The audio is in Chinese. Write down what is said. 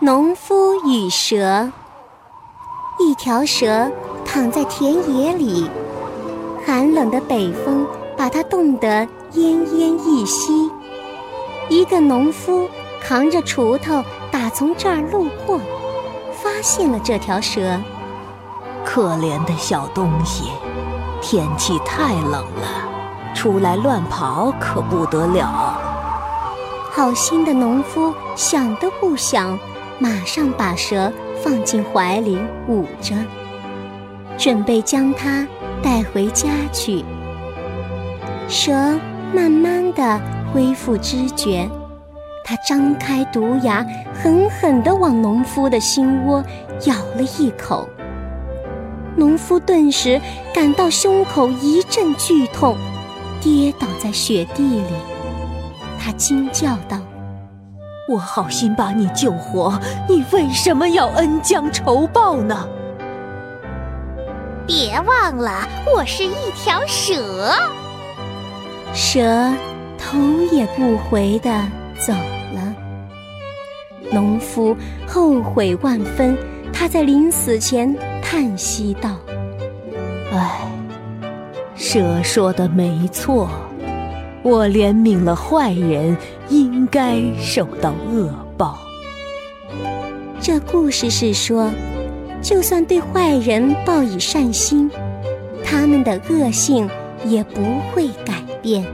农夫与蛇。一条蛇躺在田野里，寒冷的北风把它冻得奄奄一息。一个农夫扛着锄头打从这儿路过，发现了这条蛇。可怜的小东西，天气太冷了，出来乱跑可不得了。好心的农夫想都不想，马上把蛇放进怀里捂着，准备将它带回家去。蛇慢慢的恢复知觉，它张开毒牙，狠狠地往农夫的心窝咬了一口。农夫顿时感到胸口一阵剧痛，跌倒在雪地里。他惊叫道：“我好心把你救活，你为什么要恩将仇报呢？”别忘了，我是一条蛇。蛇头也不回的走了。农夫后悔万分，他在临死前叹息道：“唉，蛇说的没错。”我怜悯了坏人，应该受到恶报。这故事是说，就算对坏人报以善心，他们的恶性也不会改变。